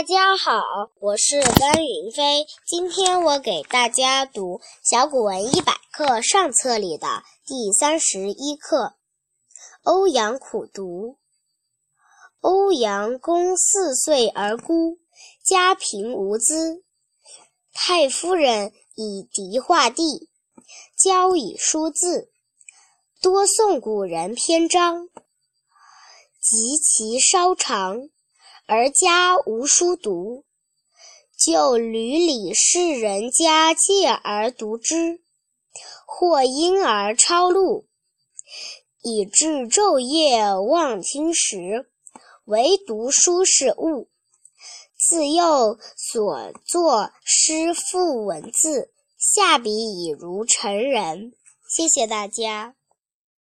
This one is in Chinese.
大家好，我是甘云飞。今天我给大家读《小古文一百课》上册里的第三十一课《欧阳苦读》。欧阳公四岁而孤，家贫无资。太夫人以狄画地，教以书字，多诵古人篇章，及其稍长。而家无书读，就屡里士人家借而读之，或因而抄录，以致昼夜忘听时，唯读书是物。自幼所作诗赋文字，下笔已如成人。谢谢大家。